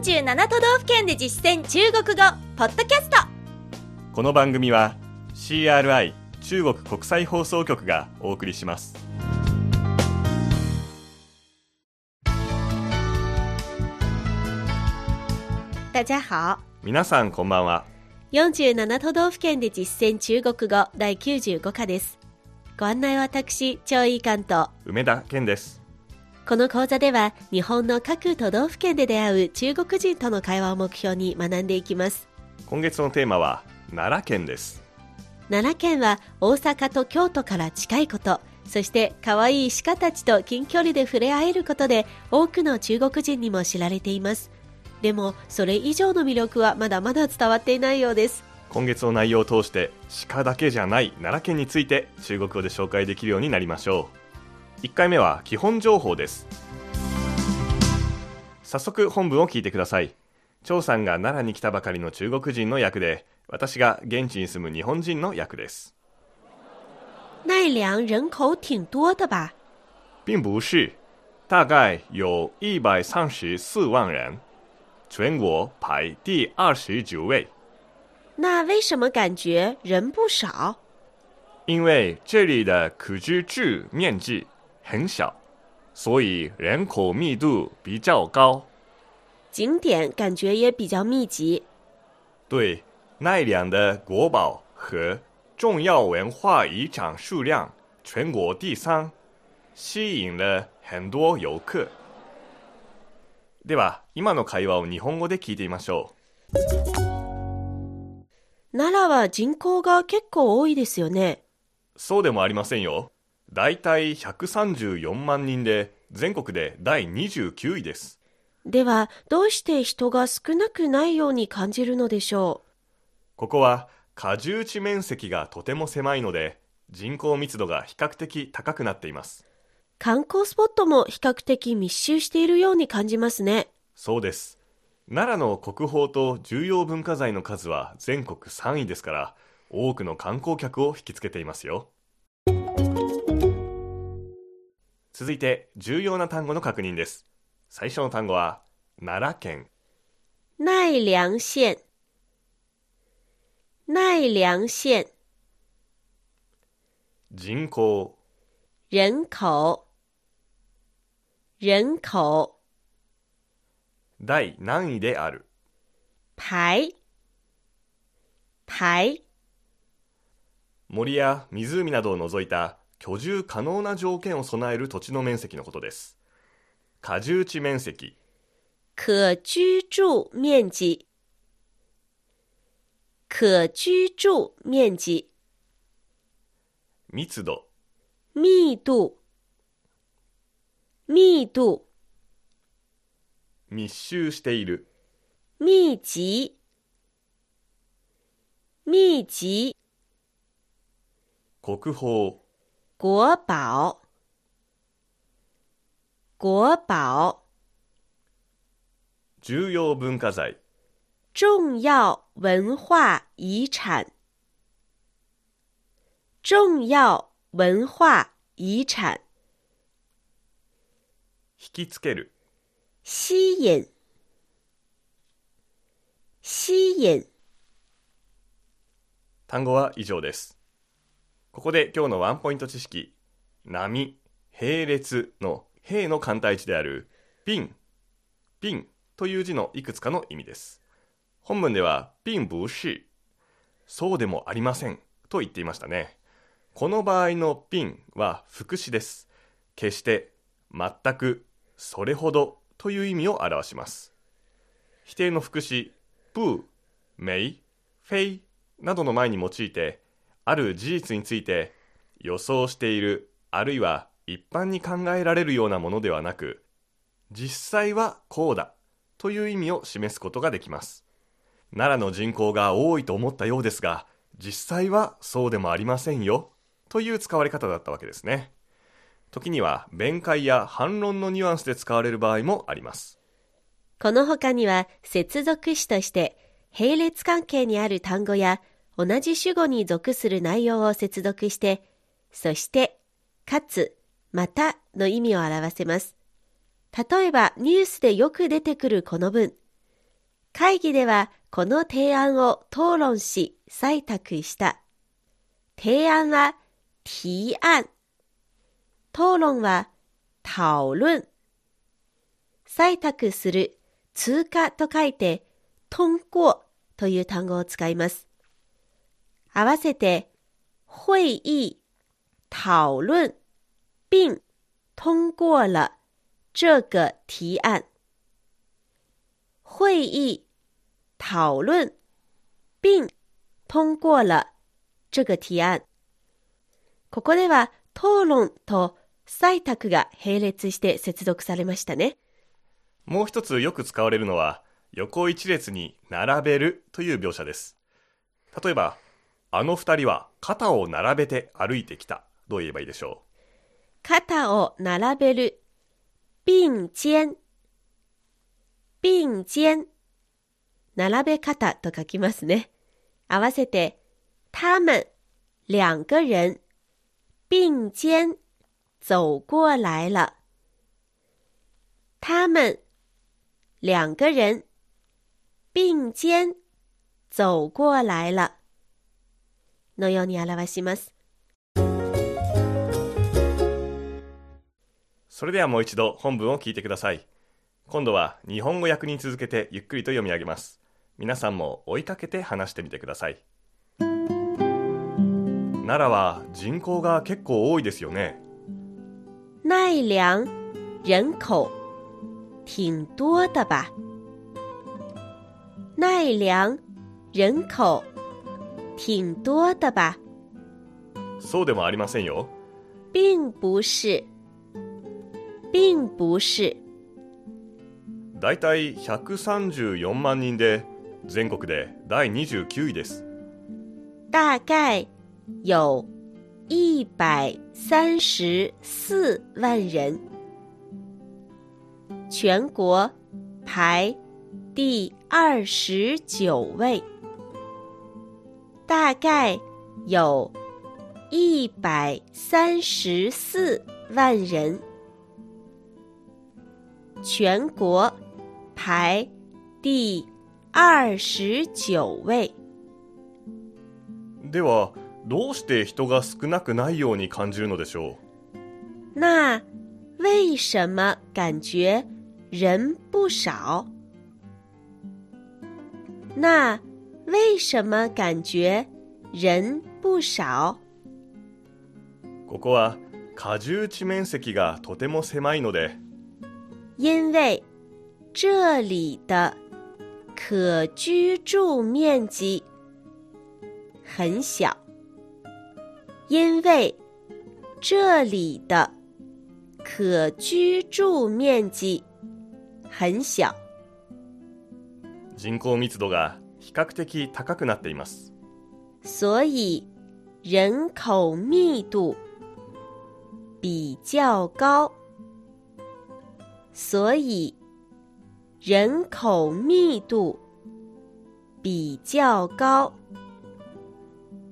47都道府県で実践中国語ポッドキャスト。この番組は CRI 中国国際放送局がお送りします。大家好。皆さんこんばんは。47都道府県で実践中国語第95課です。ご案内は私張井関と。梅田健ですこの講座では日本の各都道府県で出会う中国人との会話を目標に学んでいきます。今月のテーマは奈良県です。奈良県は大阪と京都から近いことそして可愛い鹿たちと近距離で触れ合えることで多くの中国人にも知られています。でもそれ以上の魅力はまだまだ伝わっていないようです。今月の内容を通して鹿だけじゃない奈良県について中国語で紹介できるようになりましょう1回目は基本情報です。早速本文を聞いてください。張さんが奈良に来たばかりの中国人の役で私が現地に住む日本人の役です。奈良人口挺多的吧？并不是。大概有一百三十四万人。全国排第二十九位。那为什么感觉人不少？因为这里的可居住面积很小，所以人口密度比较高。景点感觉也比较密集对奈良的国宝和重要文化遗产数量全国第三，吸引了很多游客。では、今の会話を日本語で聞いてみましょ奈良は人口が結構多いですよねう。そうでもありませんよ。だいたい134万人で、全国で第29位です。ではどうして人が少なくないように感じるのでしょここは過重地面積がとても狭いので、人口密度が比較的高くなっています。う観光スポットも比較的密集しているように感じますねそうです。奈良の国宝と重要文化財の数は全国3位ですから、多くの観光客を引きつけていますよ。続いて、重要な単語の確認です。最初の単語は、奈良県。奈良县奈良县人口、人口。人口。第何位である？排排森や湖などを除いた居住可能な条件を備える土地の面積のことです。過重地面積、可居住面积。可居住面积。密度、密度。密度。密集している。密集。密集。国宝、国宝。国宝。重要文化財、重要文化遗产。重要文化遗产。引きつける。吸引。吸引。単語は以上です。ここで今日のワンポイント知識、波、並列の並の簡体字である、ピン、ピンという字のいくつかの意味です。本文では、ピン不是、そうでもありませんと言っていましたね。この場合のピンは副詞です。決して、全く、それほどという意味を表します。否定の副詞、不、没、非などの前に用いて、ある事実について予想している、あるいは一般に考えられるようなものではなく、実際はこうだという意味を示すことができます。奈良の人口が多いと思ったようですが、実際はそうでもありませんよという使われ方だったわけですね。時には弁解や反論のニュアンスで使われる場合もあります。この他には接続詞として並列関係にある単語や同じ主語に属する内容を接続して、そして、かつ、またの意味を表せます。例えばニュースでよく出てくるこの文、会議ではこの提案を討論し採択した。提案は提案。討論は討論。採択する、通過と書いて、通過という単語を使います。合わせて、会議、討論、并通过了这个提案。会议、讨論、并通过了这个提案。ここでは、討論と採択が並列して接続されましたね。もう一つよく使われるのは、横一列に並べるという描写です。例えば、あの二人は肩を並べて歩いてきた。どう言えばいいでしょう？肩を並べる。並肩。並肩。並べ方と書きますね。合わせて、他们两个人并肩走过来了。他们两个人并肩走过来了。のように表します。うそれではもう一度本文を聞いてください。今度は日本語訳に続けてゆっくりと読み上げます。皆さんも追いかけて話してみてください。奈良は人口が結構多いですよね。奈良人口挺多的吧？奈良人口挺多的吧？そうでもありませんよ。并不是，并不是，だいたい134万人で全国で第29位です。大概有一百三十四万人，全国排第二十九位。大概有一百三十四万人，全国排第二十九位。では、どうして人が少なくないように感じるのでしょ那为什么感觉人不少？那为什么感觉人不少？うここは荷重地面積がとても狭いので、因为这里的可居住面积很小。因为这里的可居住面积很小。人口密度が比較的高くなっています。所以人口密度比较高，所以人口密度比较高。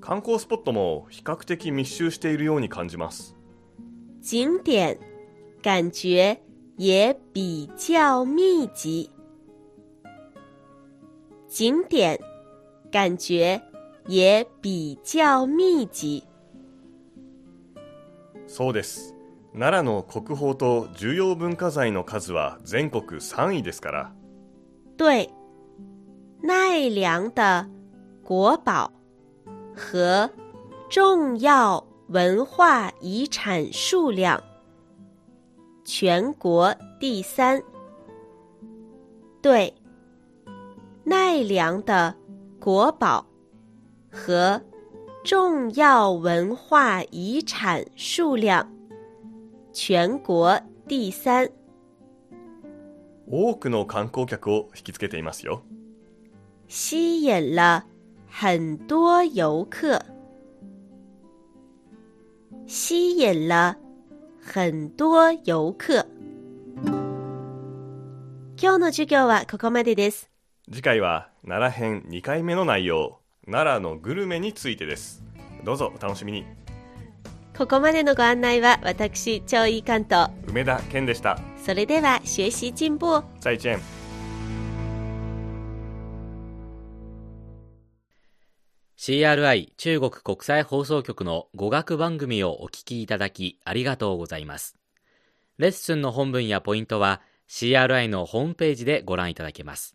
観光スポットも比較的密集しているように感じます。景点感觉也比较密集，景点感觉也比较密集。そうです。奈良の国宝と重要文化財の数は全国3位ですから。对，奈良的国宝和重要文化遗产数量全国第三。对，奈良的国宝和重要文化遗产数量全国第三。多くの観光客を引きつけていますよ。吸引了很多游客，吸引了很多游客。今日の授業はここまでです。次回は奈良編2回目の内容奈良のグルメについてです。どうぞお楽しみに。ここまでのご案内は私超いい関東。梅田健でした。それでは学習進歩再见。再見 CRI 中国国際放送局の語学番組をお聞きいただきありがとうございます。レッスンの本文やポイントは CRI のホームページでご覧いただけます。